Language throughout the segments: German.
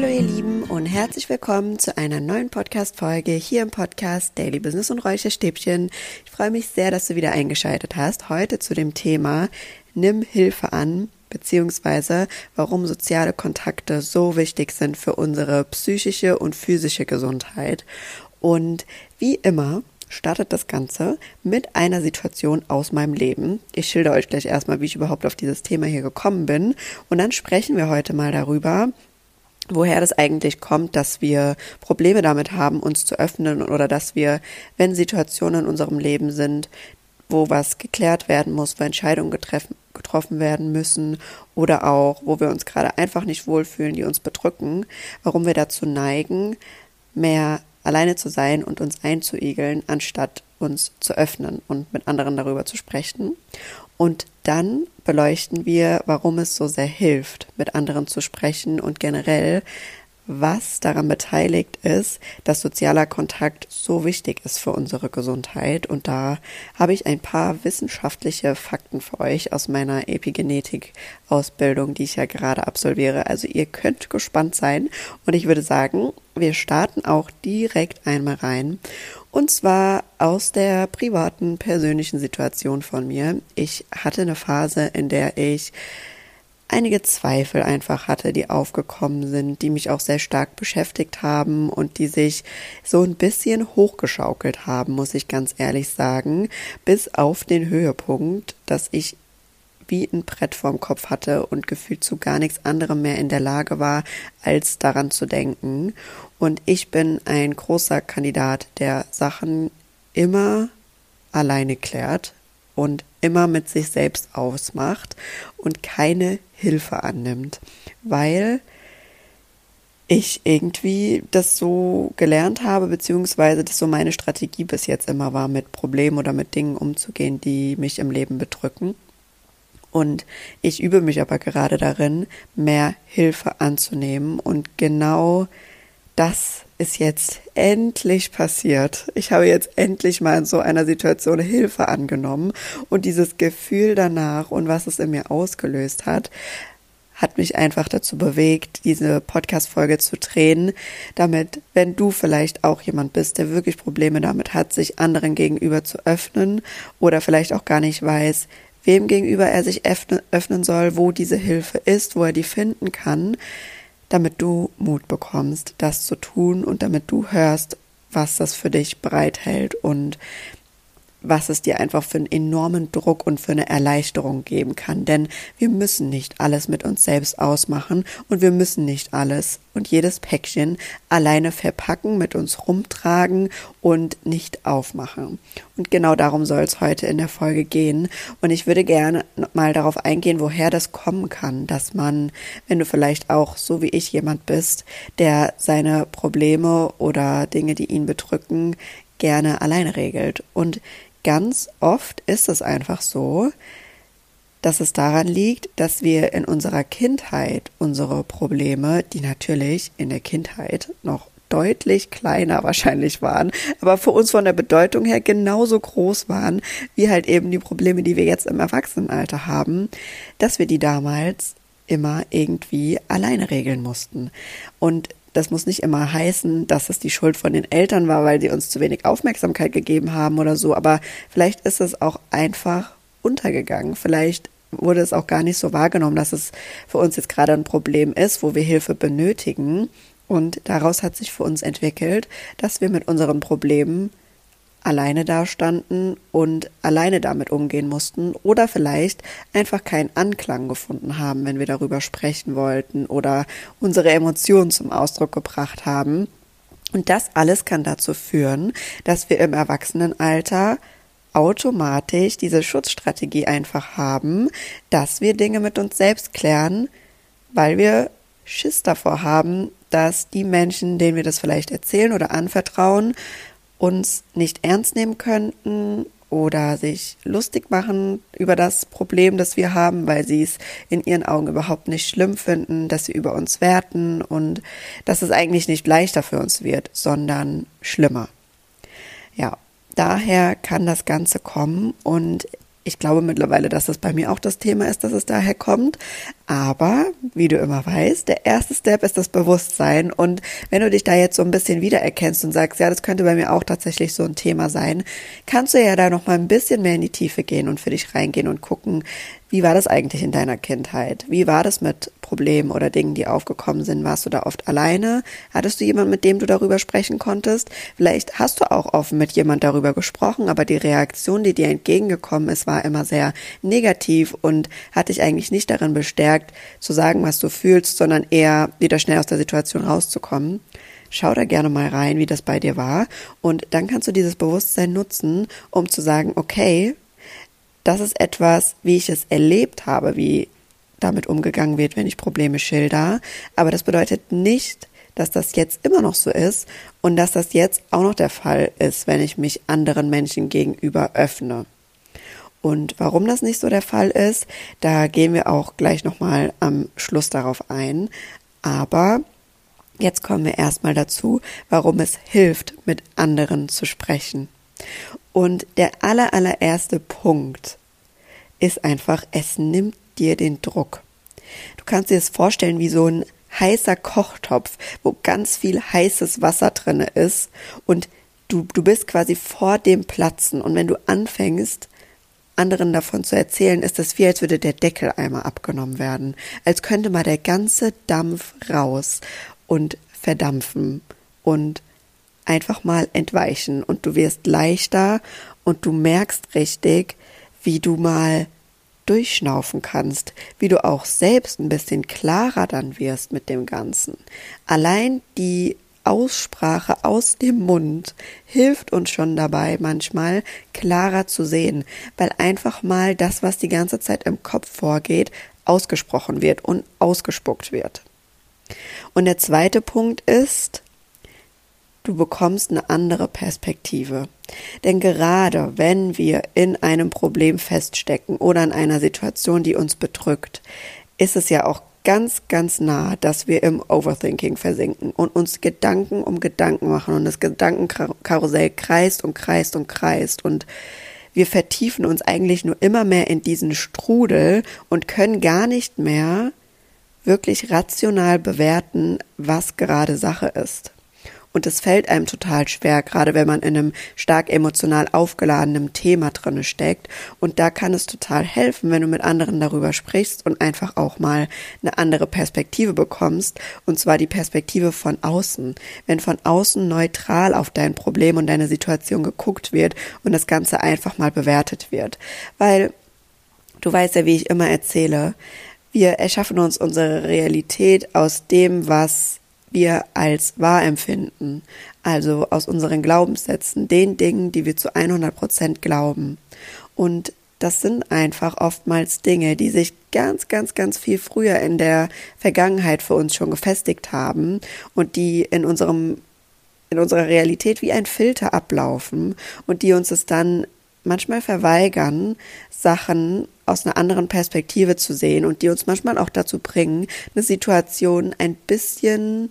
Hallo ihr Lieben und herzlich willkommen zu einer neuen Podcast Folge hier im Podcast Daily Business und Räucherstäbchen. Ich freue mich sehr, dass du wieder eingeschaltet hast. Heute zu dem Thema Nimm Hilfe an beziehungsweise warum soziale Kontakte so wichtig sind für unsere psychische und physische Gesundheit. Und wie immer startet das Ganze mit einer Situation aus meinem Leben. Ich schilder euch gleich erstmal, wie ich überhaupt auf dieses Thema hier gekommen bin. Und dann sprechen wir heute mal darüber, woher das eigentlich kommt, dass wir Probleme damit haben, uns zu öffnen oder dass wir, wenn Situationen in unserem Leben sind, wo was geklärt werden muss, wo Entscheidungen getreffen, getroffen werden müssen oder auch, wo wir uns gerade einfach nicht wohlfühlen, die uns bedrücken, warum wir dazu neigen, mehr alleine zu sein und uns einzuigeln, anstatt uns zu öffnen und mit anderen darüber zu sprechen. Und dann beleuchten wir, warum es so sehr hilft, mit anderen zu sprechen und generell, was daran beteiligt ist, dass sozialer Kontakt so wichtig ist für unsere Gesundheit. Und da habe ich ein paar wissenschaftliche Fakten für euch aus meiner Epigenetik-Ausbildung, die ich ja gerade absolviere. Also ihr könnt gespannt sein. Und ich würde sagen, wir starten auch direkt einmal rein. Und zwar aus der privaten, persönlichen Situation von mir. Ich hatte eine Phase, in der ich einige Zweifel einfach hatte, die aufgekommen sind, die mich auch sehr stark beschäftigt haben und die sich so ein bisschen hochgeschaukelt haben, muss ich ganz ehrlich sagen, bis auf den Höhepunkt, dass ich wie ein Brett vorm Kopf hatte und gefühlt zu gar nichts anderem mehr in der Lage war, als daran zu denken. Und ich bin ein großer Kandidat, der Sachen immer alleine klärt und immer mit sich selbst ausmacht und keine Hilfe annimmt, weil ich irgendwie das so gelernt habe, beziehungsweise das so meine Strategie bis jetzt immer war, mit Problemen oder mit Dingen umzugehen, die mich im Leben bedrücken. Und ich übe mich aber gerade darin, mehr Hilfe anzunehmen und genau das ist jetzt endlich passiert. Ich habe jetzt endlich mal in so einer Situation Hilfe angenommen und dieses Gefühl danach und was es in mir ausgelöst hat, hat mich einfach dazu bewegt, diese Podcast-Folge zu drehen, damit, wenn du vielleicht auch jemand bist, der wirklich Probleme damit hat, sich anderen gegenüber zu öffnen oder vielleicht auch gar nicht weiß, wem gegenüber er sich öffnen soll, wo diese Hilfe ist, wo er die finden kann, damit du Mut bekommst, das zu tun und damit du hörst, was das für dich bereithält und was es dir einfach für einen enormen Druck und für eine Erleichterung geben kann. Denn wir müssen nicht alles mit uns selbst ausmachen und wir müssen nicht alles und jedes Päckchen alleine verpacken, mit uns rumtragen und nicht aufmachen. Und genau darum soll es heute in der Folge gehen. Und ich würde gerne mal darauf eingehen, woher das kommen kann, dass man, wenn du vielleicht auch so wie ich jemand bist, der seine Probleme oder Dinge, die ihn bedrücken, gerne alleine regelt. Und ganz oft ist es einfach so, dass es daran liegt, dass wir in unserer Kindheit unsere Probleme, die natürlich in der Kindheit noch deutlich kleiner wahrscheinlich waren, aber für uns von der Bedeutung her genauso groß waren, wie halt eben die Probleme, die wir jetzt im Erwachsenenalter haben, dass wir die damals immer irgendwie alleine regeln mussten. Und das muss nicht immer heißen, dass es die Schuld von den Eltern war, weil die uns zu wenig Aufmerksamkeit gegeben haben oder so, aber vielleicht ist es auch einfach untergegangen. Vielleicht wurde es auch gar nicht so wahrgenommen, dass es für uns jetzt gerade ein Problem ist, wo wir Hilfe benötigen. Und daraus hat sich für uns entwickelt, dass wir mit unseren Problemen alleine dastanden und alleine damit umgehen mussten oder vielleicht einfach keinen Anklang gefunden haben, wenn wir darüber sprechen wollten oder unsere Emotionen zum Ausdruck gebracht haben. Und das alles kann dazu führen, dass wir im Erwachsenenalter automatisch diese Schutzstrategie einfach haben, dass wir Dinge mit uns selbst klären, weil wir Schiss davor haben, dass die Menschen, denen wir das vielleicht erzählen oder anvertrauen, uns nicht ernst nehmen könnten oder sich lustig machen über das Problem, das wir haben, weil sie es in ihren Augen überhaupt nicht schlimm finden, dass sie über uns werten und dass es eigentlich nicht leichter für uns wird, sondern schlimmer. Ja, daher kann das Ganze kommen und ich glaube mittlerweile, dass das bei mir auch das Thema ist, dass es daher kommt. Aber, wie du immer weißt, der erste Step ist das Bewusstsein. Und wenn du dich da jetzt so ein bisschen wiedererkennst und sagst, ja, das könnte bei mir auch tatsächlich so ein Thema sein, kannst du ja da noch mal ein bisschen mehr in die Tiefe gehen und für dich reingehen und gucken, wie war das eigentlich in deiner Kindheit? Wie war das mit Problemen oder Dingen, die aufgekommen sind? Warst du da oft alleine? Hattest du jemanden, mit dem du darüber sprechen konntest? Vielleicht hast du auch offen mit jemand darüber gesprochen, aber die Reaktion, die dir entgegengekommen ist, war immer sehr negativ und hat dich eigentlich nicht darin bestärkt, zu sagen, was du fühlst, sondern eher wieder schnell aus der Situation rauszukommen. Schau da gerne mal rein, wie das bei dir war. Und dann kannst du dieses Bewusstsein nutzen, um zu sagen, okay, das ist etwas, wie ich es erlebt habe, wie damit umgegangen wird, wenn ich Probleme schilder. Aber das bedeutet nicht, dass das jetzt immer noch so ist und dass das jetzt auch noch der Fall ist, wenn ich mich anderen Menschen gegenüber öffne. Und warum das nicht so der Fall ist, da gehen wir auch gleich nochmal am Schluss darauf ein. Aber jetzt kommen wir erstmal dazu, warum es hilft, mit anderen zu sprechen. Und der aller, allererste Punkt ist einfach, es nimmt dir den Druck. Du kannst dir das vorstellen wie so ein heißer Kochtopf, wo ganz viel heißes Wasser drinne ist und du, du bist quasi vor dem Platzen und wenn du anfängst, anderen davon zu erzählen, ist das wie, als würde der Deckel einmal abgenommen werden, als könnte mal der ganze Dampf raus und verdampfen und einfach mal entweichen und du wirst leichter und du merkst richtig, wie du mal durchschnaufen kannst, wie du auch selbst ein bisschen klarer dann wirst mit dem Ganzen. Allein die Aussprache aus dem Mund hilft uns schon dabei, manchmal klarer zu sehen, weil einfach mal das, was die ganze Zeit im Kopf vorgeht, ausgesprochen wird und ausgespuckt wird. Und der zweite Punkt ist, du bekommst eine andere Perspektive. Denn gerade wenn wir in einem Problem feststecken oder in einer Situation, die uns bedrückt, ist es ja auch ganz, ganz nah, dass wir im Overthinking versinken und uns Gedanken um Gedanken machen und das Gedankenkarussell kreist und kreist und kreist und wir vertiefen uns eigentlich nur immer mehr in diesen Strudel und können gar nicht mehr wirklich rational bewerten, was gerade Sache ist. Und es fällt einem total schwer, gerade wenn man in einem stark emotional aufgeladenen Thema drinne steckt. Und da kann es total helfen, wenn du mit anderen darüber sprichst und einfach auch mal eine andere Perspektive bekommst. Und zwar die Perspektive von außen. Wenn von außen neutral auf dein Problem und deine Situation geguckt wird und das Ganze einfach mal bewertet wird. Weil du weißt ja, wie ich immer erzähle, wir erschaffen uns unsere Realität aus dem, was wir als wahr empfinden, also aus unseren Glaubenssätzen, den Dingen, die wir zu 100 Prozent glauben. Und das sind einfach oftmals Dinge, die sich ganz, ganz, ganz viel früher in der Vergangenheit für uns schon gefestigt haben und die in unserem in unserer Realität wie ein Filter ablaufen und die uns es dann manchmal verweigern, Sachen aus einer anderen Perspektive zu sehen und die uns manchmal auch dazu bringen, eine Situation ein bisschen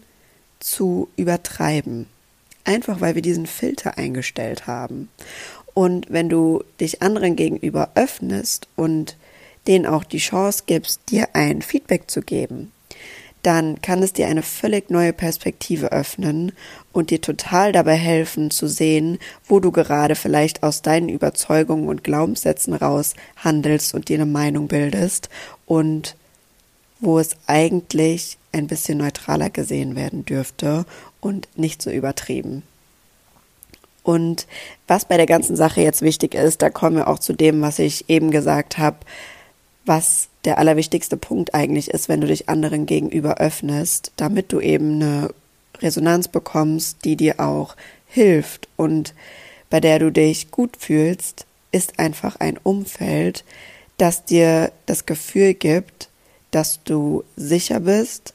zu übertreiben. Einfach weil wir diesen Filter eingestellt haben. Und wenn du dich anderen gegenüber öffnest und denen auch die Chance gibst, dir ein Feedback zu geben, dann kann es dir eine völlig neue Perspektive öffnen und dir total dabei helfen zu sehen, wo du gerade vielleicht aus deinen Überzeugungen und Glaubenssätzen raus handelst und dir eine Meinung bildest und wo es eigentlich ein bisschen neutraler gesehen werden dürfte und nicht so übertrieben. Und was bei der ganzen Sache jetzt wichtig ist, da kommen wir auch zu dem, was ich eben gesagt habe, was der allerwichtigste Punkt eigentlich ist, wenn du dich anderen gegenüber öffnest, damit du eben eine Resonanz bekommst, die dir auch hilft und bei der du dich gut fühlst, ist einfach ein Umfeld, das dir das Gefühl gibt, dass du sicher bist,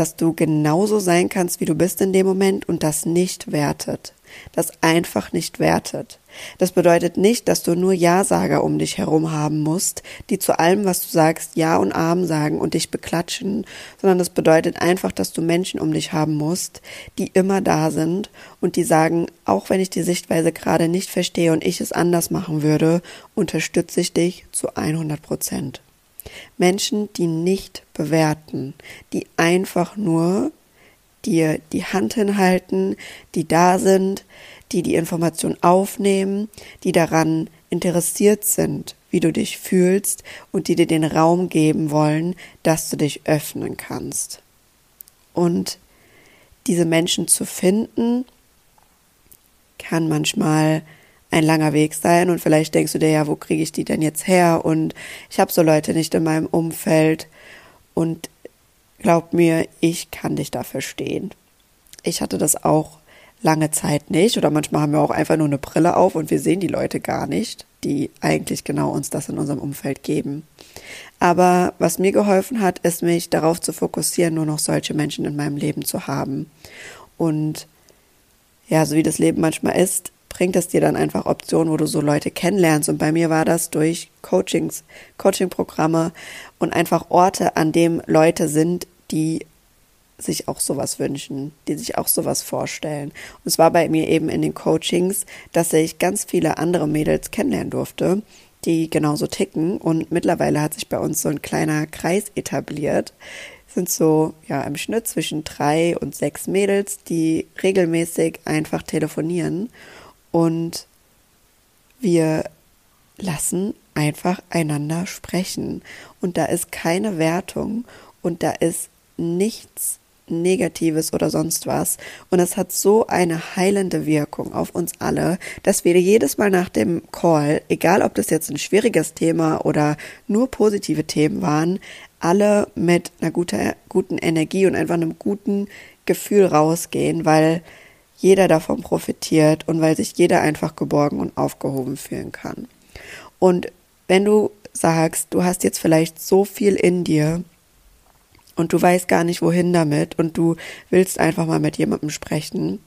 dass du genauso sein kannst, wie du bist in dem Moment und das nicht wertet. Das einfach nicht wertet. Das bedeutet nicht, dass du nur Ja-Sager um dich herum haben musst, die zu allem, was du sagst, Ja und Arm sagen und dich beklatschen, sondern das bedeutet einfach, dass du Menschen um dich haben musst, die immer da sind und die sagen, auch wenn ich die Sichtweise gerade nicht verstehe und ich es anders machen würde, unterstütze ich dich zu 100 Prozent. Menschen, die nicht bewerten, die einfach nur dir die Hand hinhalten, die da sind, die die Information aufnehmen, die daran interessiert sind, wie du dich fühlst und die dir den Raum geben wollen, dass du dich öffnen kannst. Und diese Menschen zu finden, kann manchmal ein langer Weg sein und vielleicht denkst du dir ja, wo kriege ich die denn jetzt her und ich habe so Leute nicht in meinem Umfeld und glaub mir, ich kann dich da verstehen. Ich hatte das auch lange Zeit nicht oder manchmal haben wir auch einfach nur eine Brille auf und wir sehen die Leute gar nicht, die eigentlich genau uns das in unserem Umfeld geben. Aber was mir geholfen hat, ist mich darauf zu fokussieren, nur noch solche Menschen in meinem Leben zu haben. Und ja, so wie das Leben manchmal ist, bringt es dir dann einfach Optionen, wo du so Leute kennenlernst. Und bei mir war das durch Coachings, Coachingprogramme und einfach Orte, an dem Leute sind, die sich auch sowas wünschen, die sich auch sowas vorstellen. Und es war bei mir eben in den Coachings, dass ich ganz viele andere Mädels kennenlernen durfte, die genauso ticken. Und mittlerweile hat sich bei uns so ein kleiner Kreis etabliert. Es sind so, ja, im Schnitt zwischen drei und sechs Mädels, die regelmäßig einfach telefonieren. Und wir lassen einfach einander sprechen. Und da ist keine Wertung und da ist nichts Negatives oder sonst was. Und es hat so eine heilende Wirkung auf uns alle, dass wir jedes Mal nach dem Call, egal ob das jetzt ein schwieriges Thema oder nur positive Themen waren, alle mit einer guten, guten Energie und einfach einem guten Gefühl rausgehen, weil jeder davon profitiert und weil sich jeder einfach geborgen und aufgehoben fühlen kann. Und wenn du sagst, du hast jetzt vielleicht so viel in dir, und du weißt gar nicht, wohin damit und du willst einfach mal mit jemandem sprechen,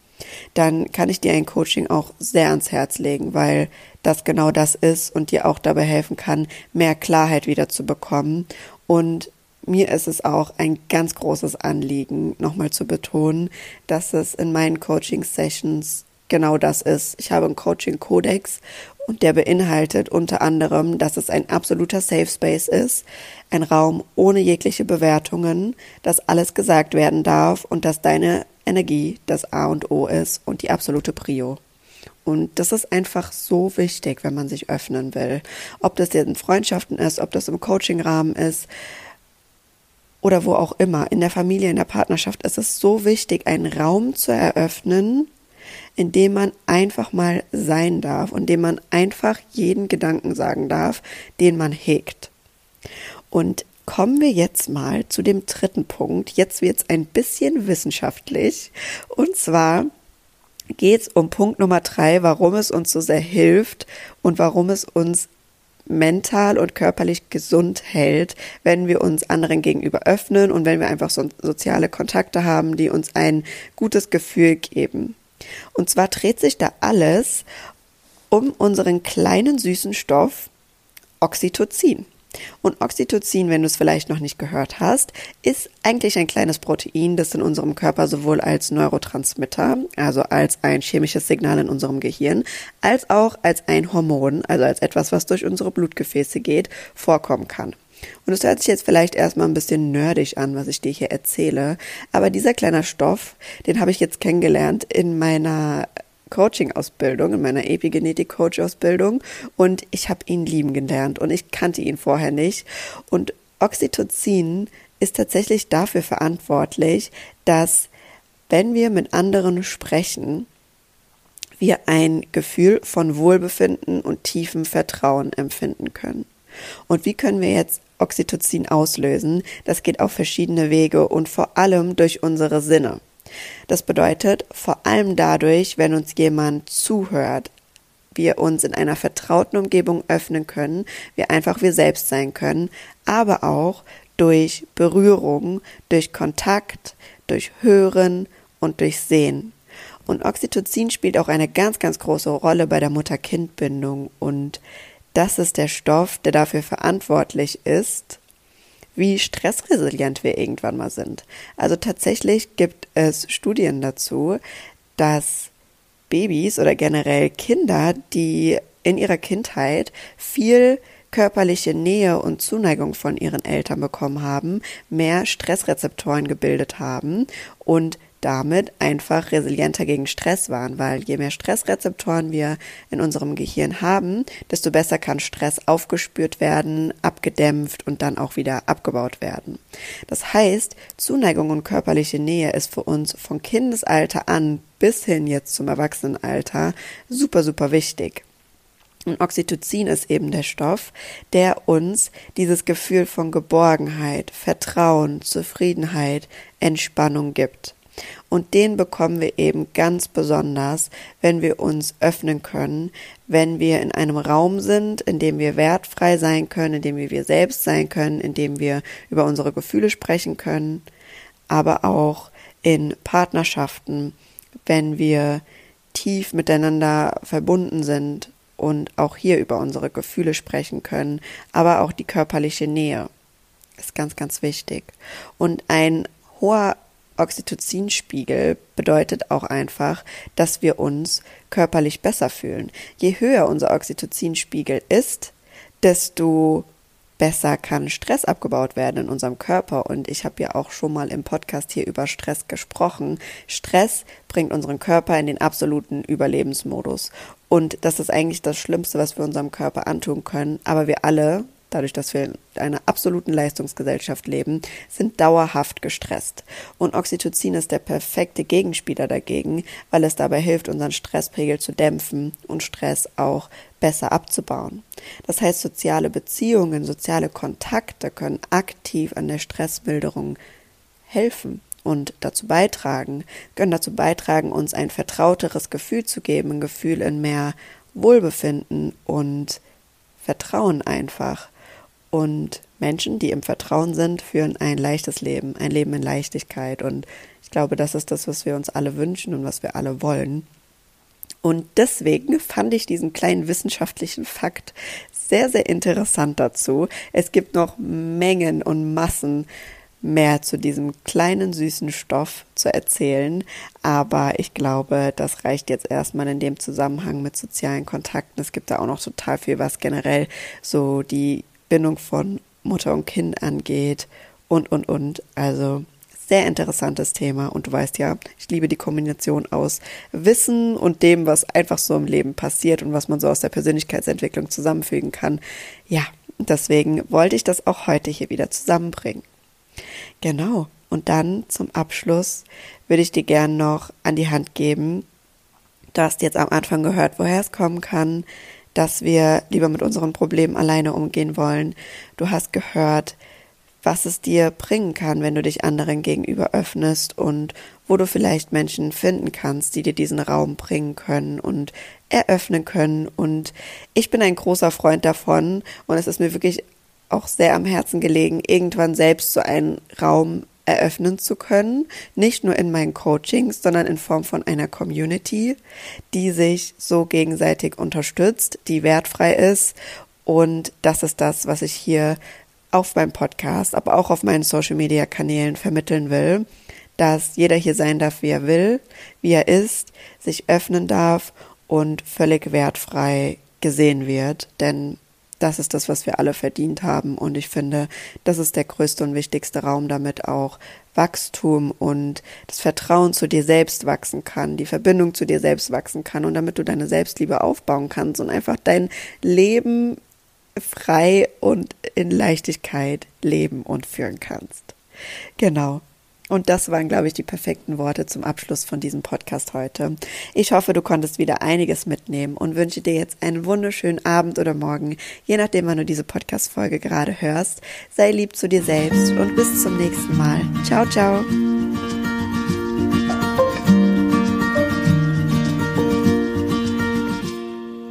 dann kann ich dir ein Coaching auch sehr ans Herz legen, weil das genau das ist und dir auch dabei helfen kann, mehr Klarheit wieder zu bekommen. Und mir ist es auch ein ganz großes Anliegen, nochmal zu betonen, dass es in meinen Coaching-Sessions genau das ist. Ich habe einen Coaching-Kodex und der beinhaltet unter anderem, dass es ein absoluter Safe Space ist, ein Raum ohne jegliche Bewertungen, dass alles gesagt werden darf und dass deine Energie das A und O ist und die absolute Prio. Und das ist einfach so wichtig, wenn man sich öffnen will. Ob das jetzt in Freundschaften ist, ob das im Coaching-Rahmen ist oder wo auch immer, in der Familie, in der Partnerschaft, ist es so wichtig, einen Raum zu eröffnen, in dem man einfach mal sein darf und dem man einfach jeden Gedanken sagen darf, den man hegt. Und kommen wir jetzt mal zu dem dritten Punkt. Jetzt wird es ein bisschen wissenschaftlich. Und zwar geht es um Punkt Nummer drei, warum es uns so sehr hilft und warum es uns mental und körperlich gesund hält, wenn wir uns anderen gegenüber öffnen und wenn wir einfach so soziale Kontakte haben, die uns ein gutes Gefühl geben. Und zwar dreht sich da alles um unseren kleinen süßen Stoff Oxytocin. Und Oxytocin, wenn du es vielleicht noch nicht gehört hast, ist eigentlich ein kleines Protein, das in unserem Körper sowohl als Neurotransmitter, also als ein chemisches Signal in unserem Gehirn, als auch als ein Hormon, also als etwas, was durch unsere Blutgefäße geht, vorkommen kann. Und es hört sich jetzt vielleicht erstmal ein bisschen nerdig an, was ich dir hier erzähle, aber dieser kleine Stoff, den habe ich jetzt kennengelernt in meiner Coaching-Ausbildung, in meiner Epigenetik-Coach-Ausbildung und ich habe ihn lieben gelernt und ich kannte ihn vorher nicht. Und Oxytocin ist tatsächlich dafür verantwortlich, dass wenn wir mit anderen sprechen, wir ein Gefühl von Wohlbefinden und tiefem Vertrauen empfinden können. Und wie können wir jetzt Oxytocin auslösen? Das geht auf verschiedene Wege und vor allem durch unsere Sinne. Das bedeutet vor allem dadurch, wenn uns jemand zuhört, wir uns in einer vertrauten Umgebung öffnen können, wir einfach wir selbst sein können, aber auch durch Berührung, durch Kontakt, durch Hören und durch Sehen. Und Oxytocin spielt auch eine ganz, ganz große Rolle bei der Mutter-Kind-Bindung und das ist der Stoff, der dafür verantwortlich ist, wie stressresilient wir irgendwann mal sind. Also tatsächlich gibt es Studien dazu, dass Babys oder generell Kinder, die in ihrer Kindheit viel körperliche Nähe und Zuneigung von ihren Eltern bekommen haben, mehr Stressrezeptoren gebildet haben und damit einfach resilienter gegen Stress waren, weil je mehr Stressrezeptoren wir in unserem Gehirn haben, desto besser kann Stress aufgespürt werden, abgedämpft und dann auch wieder abgebaut werden. Das heißt, Zuneigung und körperliche Nähe ist für uns von Kindesalter an bis hin jetzt zum Erwachsenenalter super, super wichtig. Und Oxytocin ist eben der Stoff, der uns dieses Gefühl von Geborgenheit, Vertrauen, Zufriedenheit, Entspannung gibt. Und den bekommen wir eben ganz besonders, wenn wir uns öffnen können, wenn wir in einem Raum sind, in dem wir wertfrei sein können, in dem wir wir selbst sein können, in dem wir über unsere Gefühle sprechen können, aber auch in Partnerschaften, wenn wir tief miteinander verbunden sind und auch hier über unsere Gefühle sprechen können, aber auch die körperliche Nähe ist ganz, ganz wichtig. Und ein hoher Oxytocinspiegel bedeutet auch einfach, dass wir uns körperlich besser fühlen. Je höher unser Oxytocinspiegel ist, desto besser kann Stress abgebaut werden in unserem Körper. Und ich habe ja auch schon mal im Podcast hier über Stress gesprochen. Stress bringt unseren Körper in den absoluten Überlebensmodus. Und das ist eigentlich das Schlimmste, was wir unserem Körper antun können. Aber wir alle dadurch, dass wir in einer absoluten Leistungsgesellschaft leben, sind dauerhaft gestresst. Und Oxytocin ist der perfekte Gegenspieler dagegen, weil es dabei hilft, unseren Stresspegel zu dämpfen und Stress auch besser abzubauen. Das heißt, soziale Beziehungen, soziale Kontakte können aktiv an der Stressmilderung helfen und dazu beitragen, können dazu beitragen, uns ein vertrauteres Gefühl zu geben, ein Gefühl in mehr Wohlbefinden und Vertrauen einfach. Und Menschen, die im Vertrauen sind, führen ein leichtes Leben, ein Leben in Leichtigkeit. Und ich glaube, das ist das, was wir uns alle wünschen und was wir alle wollen. Und deswegen fand ich diesen kleinen wissenschaftlichen Fakt sehr, sehr interessant dazu. Es gibt noch Mengen und Massen mehr zu diesem kleinen süßen Stoff zu erzählen, aber ich glaube, das reicht jetzt erstmal in dem Zusammenhang mit sozialen Kontakten. Es gibt da auch noch total viel, was generell so die Bindung von Mutter und Kind angeht und, und, und. Also sehr interessantes Thema und du weißt ja, ich liebe die Kombination aus Wissen und dem, was einfach so im Leben passiert und was man so aus der Persönlichkeitsentwicklung zusammenfügen kann. Ja, deswegen wollte ich das auch heute hier wieder zusammenbringen. Genau. Und dann zum Abschluss würde ich dir gern noch an die Hand geben. Du hast jetzt am Anfang gehört, woher es kommen kann, dass wir lieber mit unseren Problemen alleine umgehen wollen. Du hast gehört, was es dir bringen kann, wenn du dich anderen gegenüber öffnest und wo du vielleicht Menschen finden kannst, die dir diesen Raum bringen können und eröffnen können. Und ich bin ein großer Freund davon und es ist mir wirklich auch sehr am Herzen gelegen, irgendwann selbst so einen Raum eröffnen zu können, nicht nur in meinen Coachings, sondern in Form von einer Community, die sich so gegenseitig unterstützt, die wertfrei ist. Und das ist das, was ich hier auf meinem Podcast, aber auch auf meinen Social Media Kanälen vermitteln will, dass jeder hier sein darf, wie er will, wie er ist, sich öffnen darf und völlig wertfrei gesehen wird, denn das ist das, was wir alle verdient haben. Und ich finde, das ist der größte und wichtigste Raum, damit auch Wachstum und das Vertrauen zu dir selbst wachsen kann, die Verbindung zu dir selbst wachsen kann und damit du deine Selbstliebe aufbauen kannst und einfach dein Leben frei und in Leichtigkeit leben und führen kannst. Genau. Und das waren, glaube ich, die perfekten Worte zum Abschluss von diesem Podcast heute. Ich hoffe, du konntest wieder einiges mitnehmen und wünsche dir jetzt einen wunderschönen Abend oder Morgen, je nachdem, wann du diese Podcast-Folge gerade hörst. Sei lieb zu dir selbst und bis zum nächsten Mal. Ciao, ciao.